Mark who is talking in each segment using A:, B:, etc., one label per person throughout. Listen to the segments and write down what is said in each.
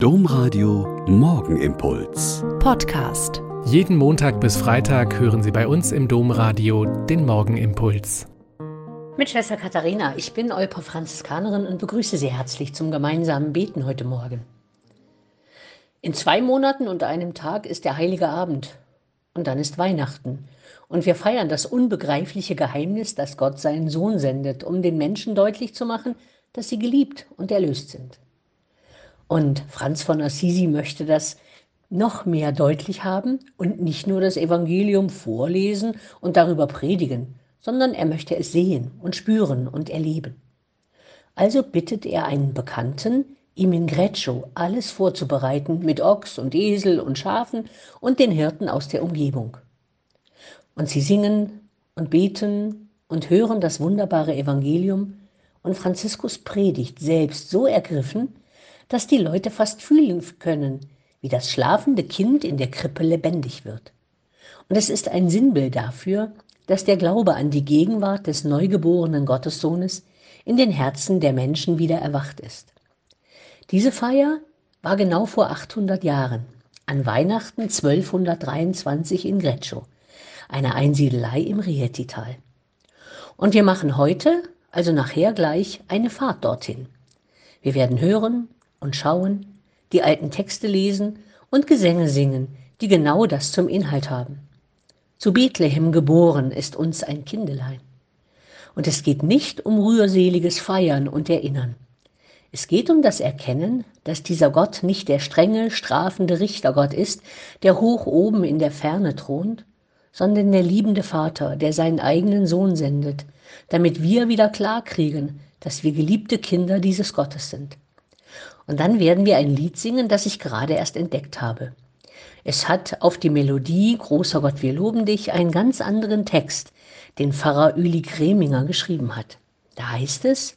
A: Domradio Morgenimpuls.
B: Podcast.
C: Jeden Montag bis Freitag hören Sie bei uns im Domradio den Morgenimpuls.
D: Mit Schwester Katharina, ich bin Olper Franziskanerin und begrüße Sie herzlich zum gemeinsamen Beten heute Morgen. In zwei Monaten und einem Tag ist der Heilige Abend und dann ist Weihnachten. Und wir feiern das unbegreifliche Geheimnis, dass Gott seinen Sohn sendet, um den Menschen deutlich zu machen, dass sie geliebt und erlöst sind. Und Franz von Assisi möchte das noch mehr deutlich haben und nicht nur das Evangelium vorlesen und darüber predigen, sondern er möchte es sehen und spüren und erleben. Also bittet er einen Bekannten, ihm in Greccio alles vorzubereiten mit Ochs und Esel und Schafen und den Hirten aus der Umgebung. Und sie singen und beten und hören das wunderbare Evangelium und Franziskus predigt selbst so ergriffen, dass die Leute fast fühlen können, wie das schlafende Kind in der Krippe lebendig wird. Und es ist ein Sinnbild dafür, dass der Glaube an die Gegenwart des neugeborenen Gottessohnes in den Herzen der Menschen wieder erwacht ist. Diese Feier war genau vor 800 Jahren, an Weihnachten 1223 in Greccio, eine Einsiedelei im Rieti-Tal. Und wir machen heute, also nachher gleich, eine Fahrt dorthin. Wir werden hören, und schauen, die alten Texte lesen und Gesänge singen, die genau das zum Inhalt haben. Zu Bethlehem geboren ist uns ein Kindelein. Und es geht nicht um rührseliges Feiern und Erinnern. Es geht um das Erkennen, dass dieser Gott nicht der strenge, strafende Richtergott ist, der hoch oben in der Ferne thront, sondern der liebende Vater, der seinen eigenen Sohn sendet, damit wir wieder klarkriegen, dass wir geliebte Kinder dieses Gottes sind. Und dann werden wir ein Lied singen, das ich gerade erst entdeckt habe. Es hat auf die Melodie Großer Gott, wir loben dich einen ganz anderen Text, den Pfarrer Üli Greminger geschrieben hat. Da heißt es,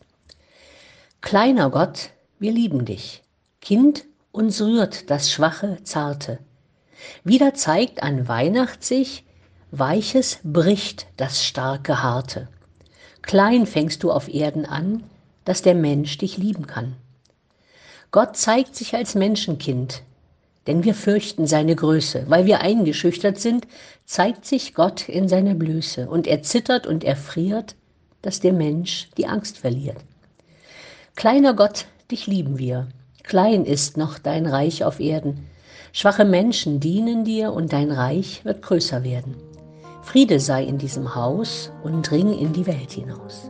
D: Kleiner Gott, wir lieben dich. Kind, uns rührt das Schwache, Zarte. Wieder zeigt an Weihnacht sich, Weiches bricht das starke Harte. Klein fängst du auf Erden an, dass der Mensch dich lieben kann. Gott zeigt sich als Menschenkind, denn wir fürchten seine Größe. Weil wir eingeschüchtert sind, zeigt sich Gott in seiner Blöße und er zittert und erfriert, dass der Mensch die Angst verliert. Kleiner Gott, dich lieben wir. Klein ist noch dein Reich auf Erden. Schwache Menschen dienen dir und dein Reich wird größer werden. Friede sei in diesem Haus und dring in die Welt hinaus.